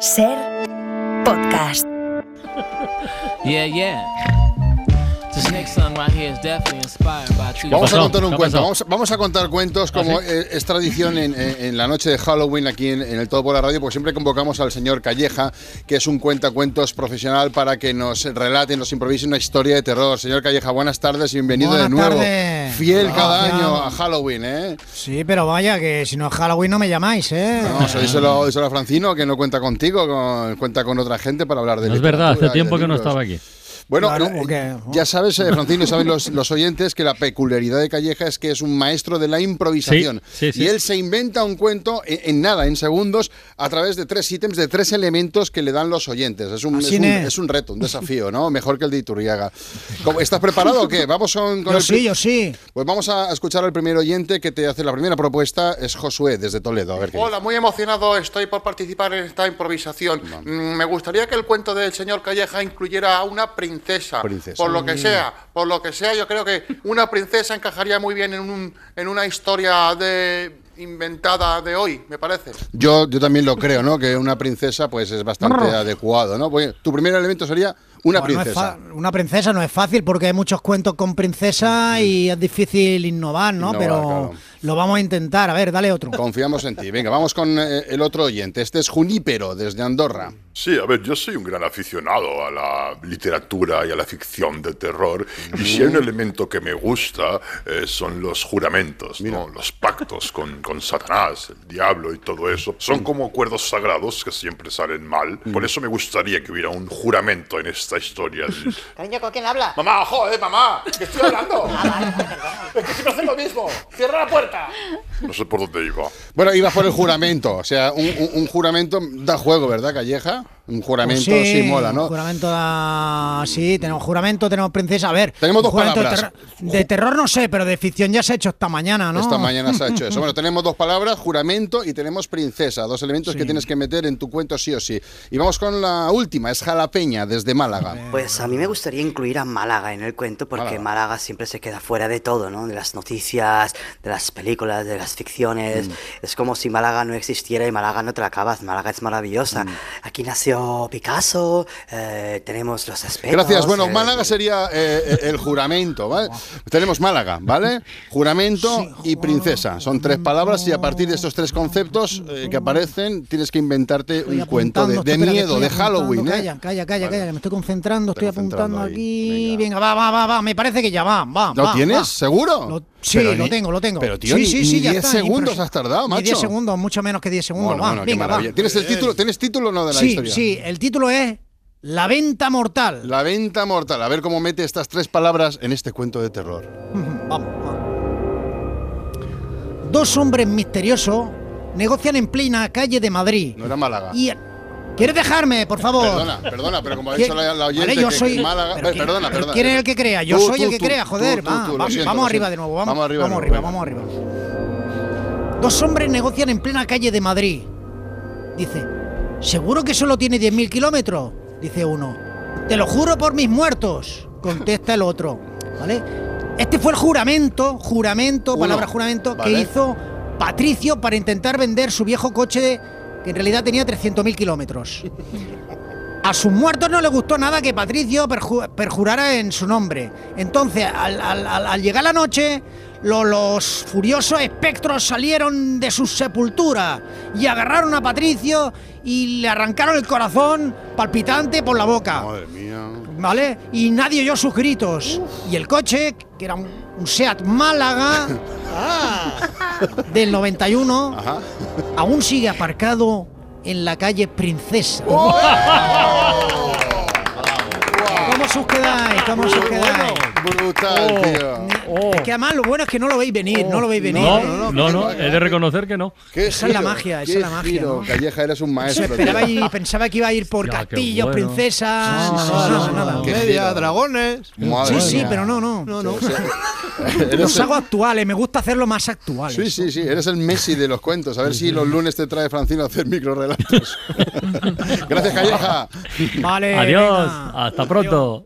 Ser podcast. Yeah, yeah. Vamos a contar un ¿Qué cuento. Vamos, vamos a contar cuentos como ¿Ah, sí? eh, es tradición en, en- en la noche de Halloween aquí en, en el Todo por la Radio, porque siempre convocamos al señor Calleja, que es un cuentacuentos profesional, para que nos relate, nos improvise una historia de terror. Señor Calleja, buenas tardes y bienvenido Buenas de nuevo. tardes. Fiel cada Gracias. año a Halloween, ¿eh? Sí, pero vaya, que si no es Halloween no me llamáis, ¿eh? No, díselo, díselo a Francino, que no cuenta contigo, con- cuenta con otra gente para hablar de No es verdad, hace tiempo que no estaba aquí. Bueno, Claro, la- porque- ya sabes, eh, Francino, y saben los, los oyentes que la peculiaridad de Calleja es que es un maestro de la improvisación. Sí, sí, sí. Y él se inventa un cuento en, en nada, en segundos, a través de tres ítems, de tres elementos que le dan los oyentes. Es un, es un, es. un reto, un desafío, ¿no? Mejor que el de Iturriaga. ¿Cómo- ¿Estás preparado o qué? Vamos con, con Yo el sí, yo sí. Pues vamos a escuchar al primer oyente que te hace la primera propuesta, es Josué, desde Toledo. A ver qué Hola, muy emocionado estoy por participar en esta improvisación. Mm, Me gustaría que el cuento del señor Calleja incluyera a una princesa. Princesa. Por lo que sea, por lo que sea, yo creo que una princesa encajaría muy bien en, un, en una historia de inventada de hoy, me parece. Yo, yo también lo creo, ¿no? Que una princesa pues es bastante adecuado, ¿no? Porque tu primer elemento sería una Bueno, princesa. una princesa no es fácil porque hay muchos cuentos con princesa y es difícil innovar, ¿no? Innovar, pero claro. lo vamos a intentar. A ver, dale otro. Confiamos en ti. Venga, vamos con eh, el otro oyente. Este es Junípero, desde Andorra. Sí, a ver, yo soy un gran aficionado a la literatura y a la ficción de terror. Y si hay un elemento que me gusta, eh, son los juramentos, ¿no? Los pactos con, con Satanás, el diablo y todo eso. Son como acuerdos sagrados que siempre salen mal. Por eso me gustaría que hubiera un juramento en esta historia. Cariño, ¿con quién habla? Mamá, joder, mamá, que estoy hablando. es que siempre hacen lo mismo. Cierra la puerta. No sé por dónde iba. Bueno, ibas por el juramento. O sea, un, juramento da juego, ¿verdad, Calleja? Un juramento Pues sí, mola, ¿no? Juramento da... Sí, tenemos juramento, tenemos princesa. A ver, Tenemos dos de palabras. terror- De, terror no sé, pero de ficción ya se ha hecho esta mañana, ¿no? Esta mañana se ha hecho eso. Bueno, tenemos dos palabras, juramento y tenemos princesa. Dos elementos que tienes que meter en tu cuento sí o sí. Y vamos con la última, es Jalapeña, desde Málaga. Pues a mí me gustaría incluir a Málaga en el cuento porque Málaga. Málaga, siempre se queda fuera de todo, ¿no? De las noticias, de las películas, de las ficciones. Es como si Málaga no existiera y Málaga no te la acabas. Málaga es maravillosa. Aquí nació Picasso, eh, tenemos los aspectos. Gracias. Bueno, eh, Málaga sería eh, el juramento, ¿vale? Tenemos Málaga, ¿vale? Juramento y princesa. Son tres palabras y a partir de estos tres conceptos eh, que aparecen tienes que inventarte Estoy un cuento de, miedo, de. Halloween, ¿eh? Calla, calla, calla, calla, que me estoy concentrando, estoy apuntando ahí. aquí. Venga. Venga. va, va, va, va. Me parece que ya va, va. ¿Lo va, tienes? va. ¿Seguro? Lo- sí, Pero lo ni- tengo, lo tengo. Pero, tío, sí, ni- sí, ni sí, ya 10 está, ni segundos has tardado, Ni 10 macho. segundos, mucho menos que 10 segundos. Bueno, va, bueno, qué venga, va. maravilla. ¿Tienes el título? ¿Tienes título o no de la Sí, historia? sí, el título es La venta mortal. La venta mortal. A ver cómo mete estas tres palabras en este cuento de terror. Vamos, vamos. Dos hombres misteriosos negocian en plena calle de Madrid. No era Málaga. Y ¿Quieres dejarme, por favor? Perdona, perdona, pero como ha ¿Quién- dicho la, la oyente Vale, yo soy. que Málaga... pero Eh, ¿quién- perdona, perdona. ¿Quién es el que crea? Yo Tú, soy tú, el que tú, crea, joder. va, va- siento, vamos arriba de nuevo. Vamos, Vamos arriba de Vamos arriba, vamos arriba. Dos hombres negocian en plena calle de Madrid. Dice, ¿seguro que solo tiene 10.000 kilómetros? Dice uno. Te lo juro por mis muertos, contesta el otro. ¿Vale? Este fue el juramento, juramento, Uno. palabra juramento, Vale. que hizo Patricio para intentar vender su viejo coche que en realidad tenía 300.000 kilómetros. A sus muertos no le gustó nada que Patricio perju- perjurara en su nombre. Entonces, al, al- al- al llegar la noche, lo- los furiosos espectros salieron de sus sepulturas y agarraron a Patricio y le arrancaron el corazón palpitante por la boca. Madre mía. ¿Vale? Y nadie oyó sus gritos. Y el coche, que era un, un Seat Málaga del 91, Ajá. aún sigue aparcado en la calle Princesa. ¿Cómo quedáis? ¿Cómo se os quedáis? Brutal, tío. Oh. Es que además lo bueno es que no lo veis venir, no lo veis venir. No, no, no, he de reconocer que no. Qué Esa es la magia, esa es la magia, giro. ¿no? Calleja, eres un maestro. esperaba tío. y pensaba que iba a ir por castillos, bueno. princesas, nada. Qué Media, giro. dragones. Madre Sí, sí, pero no, no. No, no. Los hago actuales, me gusta hacerlo más actuales. Sí, sí, sí, eres el Messi de los cuentos. A ver si los lunes te trae Francino a hacer microrelatos. Gracias, Calleja. Vale. Adiós, venga. hasta pronto.